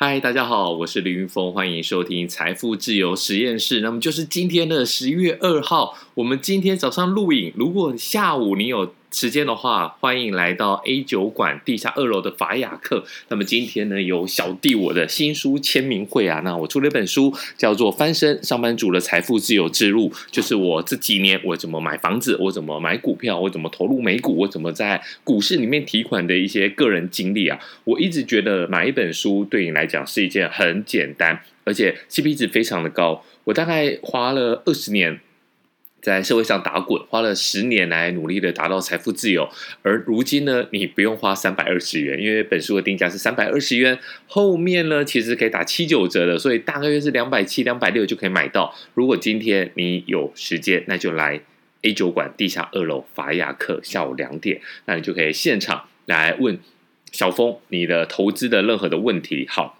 嗨，大家好，我是林云峰，欢迎收听财富自由实验室。那么就是今天的十一月二号，我们今天早上录影。如果下午你有时间的话，欢迎来到 A 酒馆地下二楼的法雅客。那么今天呢，有小弟我的新书签名会啊。那我出了一本书，叫做《翻身上班族的财富自由之路》，就是我这几年我怎么买房子，我怎么买股票，我怎么投入美股，我怎么在股市里面提款的一些个人经历啊。我一直觉得买一本书对你来讲是一件很简单，而且 CP 值非常的高。我大概花了二十年。在社会上打滚，花了十年来努力的达到财富自由，而如今呢，你不用花三百二十元，因为本书的定价是三百二十元，后面呢其实可以打七九折的，所以大约是两百七、两百六就可以买到。如果今天你有时间，那就来 A 酒馆地下二楼法雅克，下午两点，那你就可以现场来问小峰你的投资的任何的问题。好。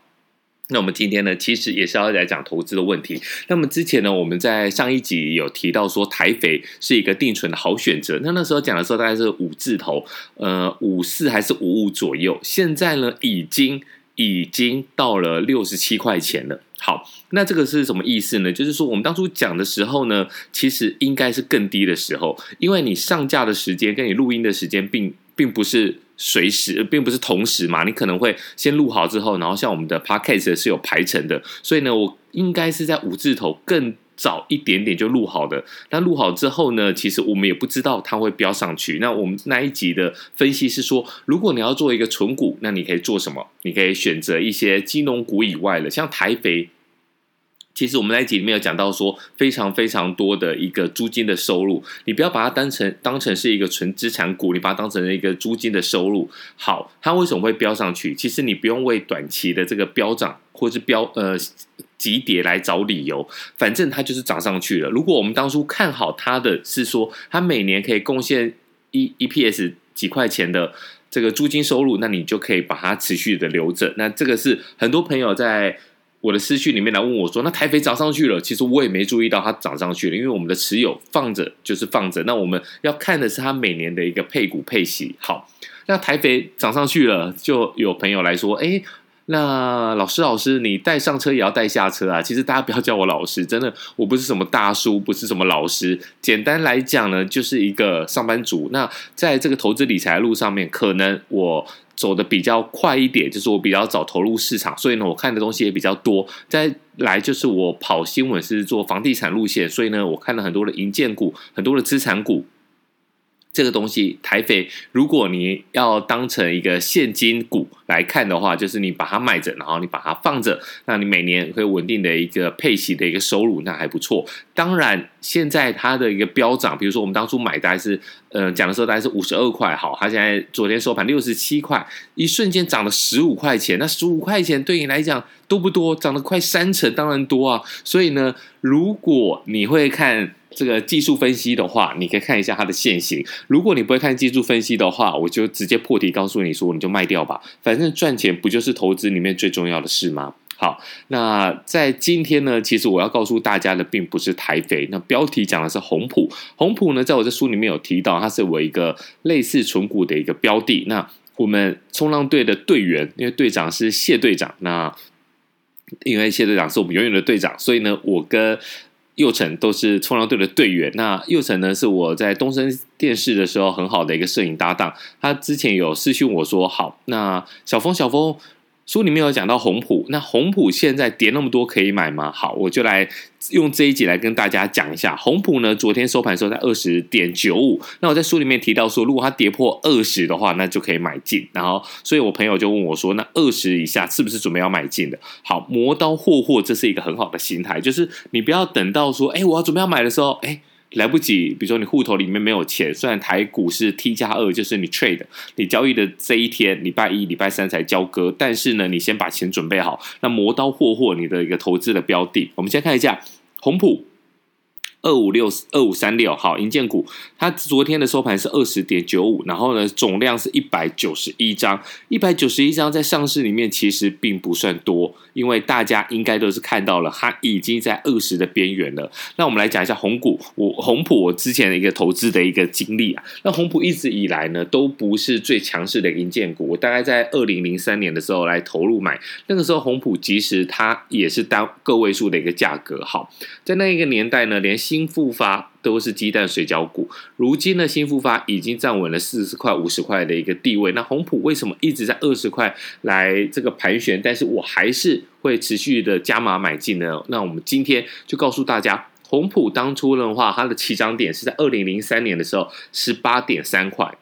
那我们今天呢，其实也是要来讲投资的问题。那么之前呢，我们在上一集有提到说，台肥是一个定存的好选择。那那时候讲的时候，大概是五字头，呃，五四还是五五左右。现在呢，已经已经到了六十七块钱了。好，那这个是什么意思呢？就是说，我们当初讲的时候呢，其实应该是更低的时候，因为你上架的时间跟你录音的时间并并不是。随时并不是同时嘛，你可能会先录好之后，然后像我们的 podcast 是有排程的，所以呢，我应该是在五字头更早一点点就录好的。那录好之后呢，其实我们也不知道它会标上去。那我们那一集的分析是说，如果你要做一个存股，那你可以做什么？你可以选择一些金融股以外的，像台肥。其实我们在集里面有讲到说，非常非常多的一个租金的收入，你不要把它当成当成是一个纯资产股，你把它当成一个租金的收入。好，它为什么会飙上去？其实你不用为短期的这个飙涨或是飙呃急跌来找理由，反正它就是涨上去了。如果我们当初看好它的是说，它每年可以贡献一 EPS 几块钱的这个租金收入，那你就可以把它持续的留着。那这个是很多朋友在。我的私讯里面来问我说：“那台肥涨上去了，其实我也没注意到它涨上去了，因为我们的持有放着就是放着。那我们要看的是它每年的一个配股配息。好，那台肥涨上去了，就有朋友来说：‘哎，那老师老师，你带上车也要带下车啊？’其实大家不要叫我老师，真的，我不是什么大叔，不是什么老师。简单来讲呢，就是一个上班族。那在这个投资理财的路上面，可能我。走的比较快一点，就是我比较早投入市场，所以呢，我看的东西也比较多。再来就是我跑新闻是做房地产路线，所以呢，我看了很多的银建股，很多的资产股。这个东西台肥，如果你要当成一个现金股来看的话，就是你把它卖着，然后你把它放着，那你每年会稳定的一个配息的一个收入，那还不错。当然，现在它的一个飙涨，比如说我们当初买大概是，呃，讲的时候大概是五十二块，好，它现在昨天收盘六十七块，一瞬间涨了十五块钱，那十五块钱对你来讲多不多？涨了快三成，当然多啊。所以呢，如果你会看。这个技术分析的话，你可以看一下它的线型。如果你不会看技术分析的话，我就直接破题告诉你说，你就卖掉吧。反正赚钱不就是投资里面最重要的事吗？好，那在今天呢，其实我要告诉大家的并不是台肥，那标题讲的是红普。红普呢，在我这书里面有提到，它是我一个类似存股的一个标的。那我们冲浪队的队员，因为队长是谢队长，那因为谢队长是我们永远的队长，所以呢，我跟佑成都是冲浪队的队员。那佑成呢，是我在东升电视的时候很好的一个摄影搭档。他之前有私讯我说：“好，那小峰，小峰。”书里面有讲到红普，那红普现在跌那么多，可以买吗？好，我就来用这一集来跟大家讲一下红普呢。昨天收盘的时候在二十点九五，那我在书里面提到说，如果它跌破二十的话，那就可以买进。然后，所以我朋友就问我说，那二十以下是不是准备要买进的？好，磨刀霍霍，这是一个很好的心态，就是你不要等到说，哎，我要准备要买的时候，哎。来不及，比如说你户头里面没有钱，虽然台股是 T 加二，就是你 trade，你交易的这一天，礼拜一、礼拜三才交割，但是呢，你先把钱准备好，那磨刀霍霍你的一个投资的标的。我们先看一下红普，二五六二五三六，好，银建股，它昨天的收盘是二十点九五，然后呢，总量是一百九十一张，一百九十一张在上市里面其实并不算多，因为大家应该都是看到了，它已经在二十的边缘了。那我们来讲一下红股，我红普我之前的一个投资的一个经历啊，那红普一直以来呢都不是最强势的银建股，我大概在二零零三年的时候来投入买，那个时候红普其实它也是单个位数的一个价格，好，在那一个年代呢，连新新富发都是鸡蛋水饺股。如今呢，兴富发已经站稳了四十块、五十块的一个地位。那红普为什么一直在二十块来这个盘旋？但是我还是会持续的加码买进呢？那我们今天就告诉大家，红普当初的话，它的起涨点是在二零零三年的时候，十八点三块。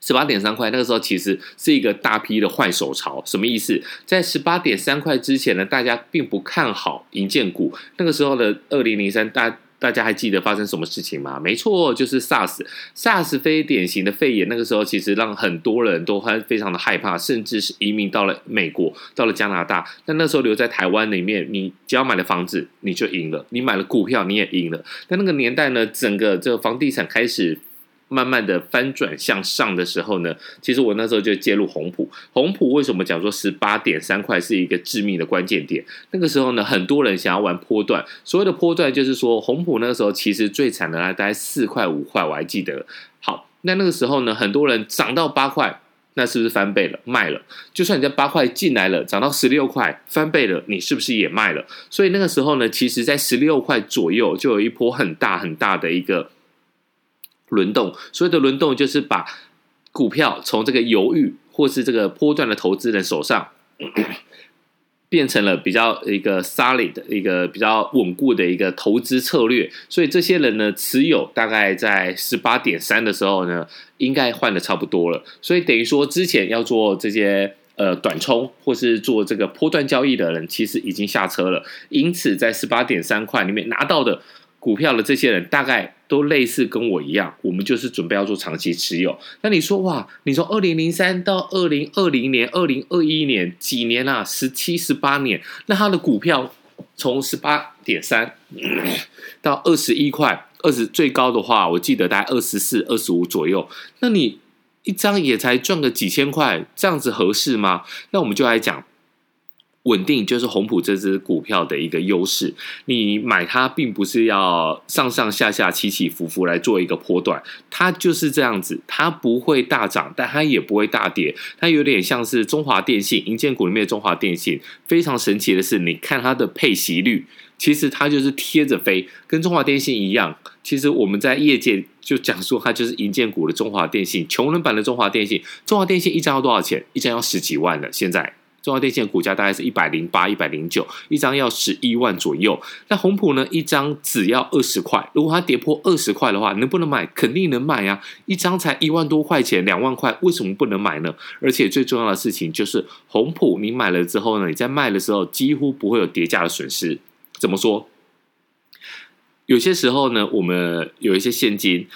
十八点三块，那个时候其实是一个大批的换手潮，什么意思？在十八点三块之前呢，大家并不看好银建股。那个时候的二零零三，大大家还记得发生什么事情吗？没错，就是 SARS，SARS 非典型的肺炎。那个时候其实让很多人都还非常的害怕，甚至是移民到了美国，到了加拿大。但那时候留在台湾里面，你只要买了房子，你就赢了；你买了股票，你也赢了。但那个年代呢，整个这个房地产开始。慢慢的翻转向上的时候呢，其实我那时候就介入红普。红普为什么讲说十八点三块是一个致命的关键点？那个时候呢，很多人想要玩波段。所谓的波段就是说，红普那个时候其实最惨的大概四块五块，我还记得。好，那那个时候呢，很多人涨到八块，那是不是翻倍了？卖了。就算你在八块进来了，涨到十六块，翻倍了，你是不是也卖了？所以那个时候呢，其实在十六块左右就有一波很大很大的一个。轮动，所谓的轮动就是把股票从这个犹豫或是这个波段的投资人手上，变成了比较一个 solid 的一个比较稳固的一个投资策略。所以这些人呢，持有大概在十八点三的时候呢，应该换的差不多了。所以等于说，之前要做这些呃短冲或是做这个波段交易的人，其实已经下车了。因此，在十八点三块里面拿到的股票的这些人，大概。都类似跟我一样，我们就是准备要做长期持有。那你说哇，你从二零零三到二零二零年、二零二一年几年啊？十七、十八年，那它的股票从十八点三到二十一块，二十最高的话，我记得大概二十四、二十五左右。那你一张也才赚个几千块，这样子合适吗？那我们就来讲。稳定就是红普这支股票的一个优势。你买它，并不是要上上下下起起伏伏来做一个波段，它就是这样子，它不会大涨，但它也不会大跌，它有点像是中华电信、银建股里面的中华电信。非常神奇的是，你看它的配息率，其实它就是贴着飞，跟中华电信一样。其实我们在业界就讲说，它就是银建股的中华电信，穷人版的中华电信。中华电信一张要多少钱？一张要十几万了，现在。中华电信的股价大概是一百零八、一百零九，一张要十一万左右。那红普呢？一张只要二十块。如果它跌破二十块的话，能不能买？肯定能买啊！一张才一万多块钱，两万块，为什么不能买呢？而且最重要的事情就是，红普你买了之后呢，你在卖的时候几乎不会有跌价的损失。怎么说？有些时候呢，我们有一些现金，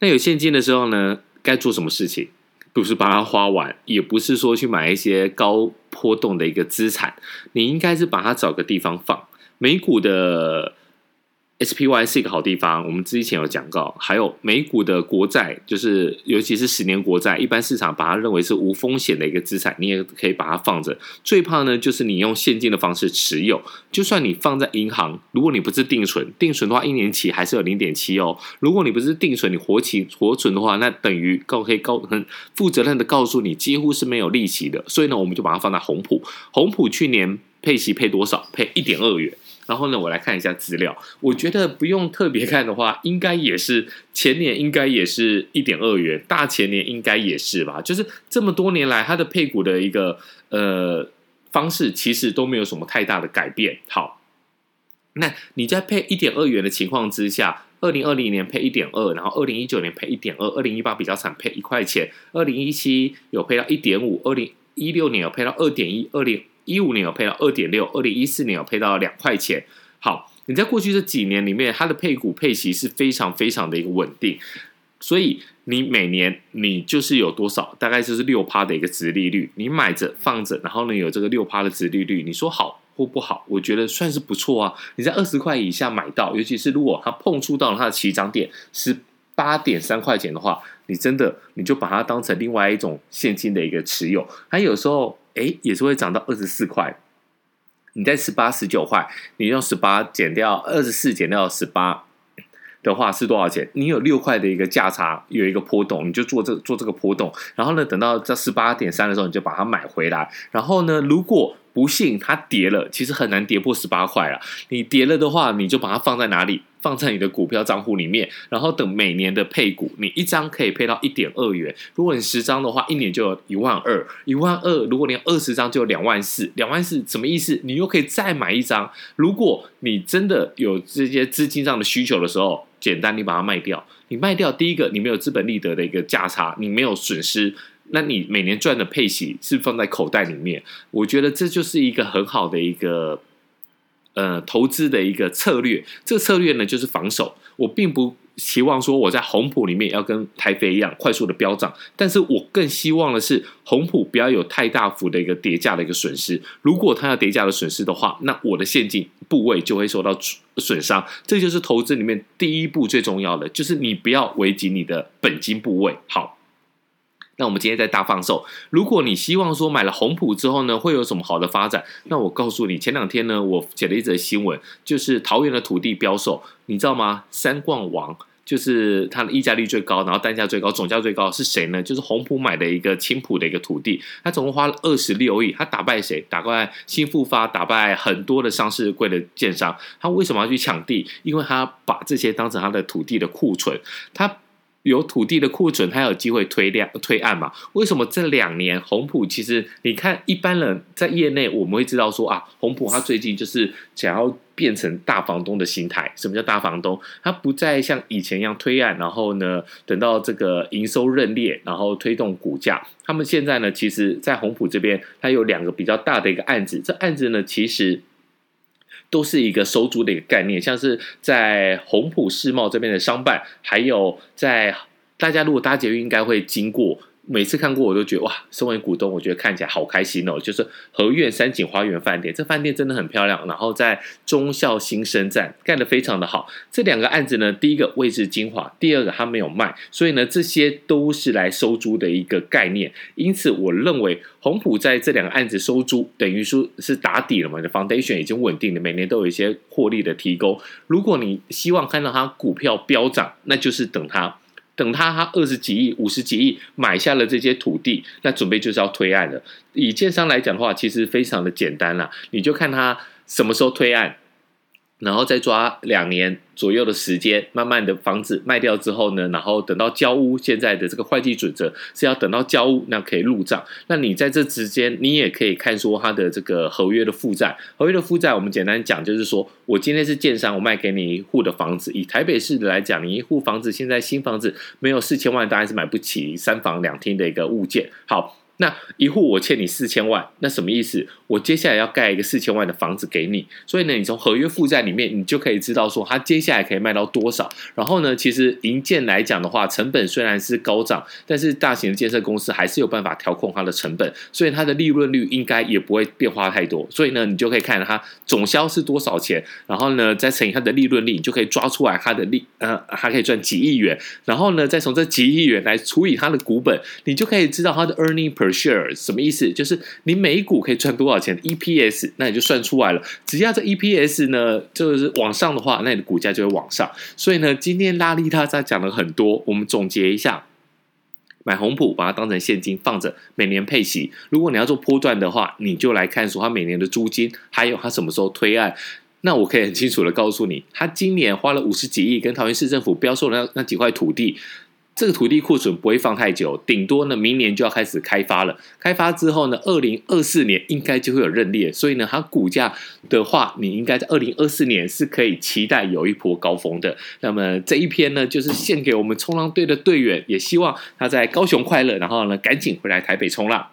那有现金的时候呢，该做什么事情？不是把它花完，也不是说去买一些高波动的一个资产，你应该是把它找个地方放。美股的。SPY 是一个好地方，我们之前有讲过。还有美股的国债，就是尤其是十年国债，一般市场把它认为是无风险的一个资产，你也可以把它放着。最怕呢，就是你用现金的方式持有，就算你放在银行，如果你不是定存，定存的话一年期还是有零点七哦。如果你不是定存，你活期活存的话，那等于告可以告很负责任的告诉你，几乎是没有利息的。所以呢，我们就把它放在红普。红普去年配息配多少？配一点二元。然后呢，我来看一下资料。我觉得不用特别看的话，应该也是前年应该也是一点二元，大前年应该也是吧。就是这么多年来，它的配股的一个呃方式，其实都没有什么太大的改变。好，那你在配一点二元的情况之下，二零二零年配一点二，然后二零一九年配一点二，二零一八比较惨，配一块钱，二零一七有配到一点五，二零一六年有配到二点一，二零。一五年有配到二点六，二零一四年有配到两块钱。好，你在过去这几年里面，它的配股配息是非常非常的一个稳定，所以你每年你就是有多少，大概就是六趴的一个值利率，你买着放着，然后呢有这个六趴的值利率，你说好或不好，我觉得算是不错啊。你在二十块以下买到，尤其是如果它碰触到了它的起涨点十八点三块钱的话，你真的你就把它当成另外一种现金的一个持有。它有时候哎也是会涨到二十四块。你在十八十九块，你用十八减掉二十四减掉十八的话是多少钱？你有六块的一个价差，有一个波动，你就做这做这个波动。然后呢，等到这十八点三的时候，你就把它买回来。然后呢，如果不幸它跌了，其实很难跌破十八块了。你跌了的话，你就把它放在哪里？放在你的股票账户里面，然后等每年的配股，你一张可以配到一点二元。如果你十张的话，一年就有一万二，一万二。如果你二十张，就有两万四，两万四什么意思？你又可以再买一张。如果你真的有这些资金上的需求的时候，简单，你把它卖掉。你卖掉，第一个你没有资本利得的一个价差，你没有损失。那你每年赚的配息是放在口袋里面，我觉得这就是一个很好的一个呃投资的一个策略。这个策略呢，就是防守。我并不期望说我在红普里面要跟台肥一样快速的飙涨，但是我更希望的是红普不要有太大幅的一个跌价的一个损失。如果它要跌价的损失的话，那我的现金部位就会受到损伤。这就是投资里面第一步最重要的，就是你不要危及你的本金部位。好。那我们今天在大放送。如果你希望说买了红普之后呢，会有什么好的发展？那我告诉你，前两天呢，我写了一则新闻，就是桃园的土地标售，你知道吗？三冠王就是它的溢价率最高，然后单价最高，总价最高是谁呢？就是红普买的一个青埔的一个土地，他总共花了二十六亿，他打败谁？打败新富发，打败很多的上市贵的建商。他为什么要去抢地？因为他把这些当成他的土地的库存，他。有土地的库存，它有机会推量推案嘛？为什么这两年红普其实你看一般人在业内，我们会知道说啊，红普它最近就是想要变成大房东的心态。什么叫大房东？它不再像以前一样推案，然后呢，等到这个营收认列，然后推动股价。他们现在呢，其实，在红普这边，它有两个比较大的一个案子。这案子呢，其实。都是一个收租的一个概念，像是在红埔世贸这边的商办，还有在大家如果搭捷运应该会经过。每次看过我都觉得哇，身为股东，我觉得看起来好开心哦。就是和苑山景花园饭店，这饭店真的很漂亮。然后在忠孝新生站盖得非常的好。这两个案子呢，第一个位置精华，第二个它没有卖，所以呢，这些都是来收租的一个概念。因此，我认为红普在这两个案子收租，等于说是打底了嘛，你的 foundation 已经稳定了，每年都有一些获利的提供。如果你希望看到它股票飙涨，那就是等它。等他他二十几亿、五十几亿买下了这些土地，那准备就是要推案了。以建商来讲的话，其实非常的简单啦，你就看他什么时候推案。然后再抓两年左右的时间，慢慢的房子卖掉之后呢，然后等到交屋，现在的这个会计准则是要等到交屋，那可以入账。那你在这之间，你也可以看说他的这个合约的负债，合约的负债，我们简单讲就是说，我今天是建商，我卖给你一户的房子，以台北市的来讲，你一户房子现在新房子没有四千万，当然是买不起三房两厅的一个物件。好。那一户我欠你四千万，那什么意思？我接下来要盖一个四千万的房子给你，所以呢，你从合约负债里面，你就可以知道说，它接下来可以卖到多少。然后呢，其实营建来讲的话，成本虽然是高涨，但是大型的建设公司还是有办法调控它的成本，所以它的利润率应该也不会变化太多。所以呢，你就可以看它总销是多少钱，然后呢，再乘以它的利润率，你就可以抓出来它的利，呃，它可以赚几亿元。然后呢，再从这几亿元来除以它的股本，你就可以知道它的 earning per share 什么意思？就是你每一股可以赚多少钱？EPS，那你就算出来了。只要这 EPS 呢，就是往上的话，那你的股价就会往上。所以呢，今天拉力他在讲了很多，我们总结一下：买红普，把它当成现金放着，每年配息。如果你要做波段的话，你就来看说它每年的租金，还有它什么时候推案。那我可以很清楚的告诉你，他今年花了五十几亿跟桃园市政府标售的那那几块土地。这个土地库存不会放太久，顶多呢，明年就要开始开发了。开发之后呢，二零二四年应该就会有认列，所以呢，它股价的话，你应该在二零二四年是可以期待有一波高峰的。那么这一篇呢，就是献给我们冲浪队的队员，也希望他在高雄快乐，然后呢，赶紧回来台北冲浪。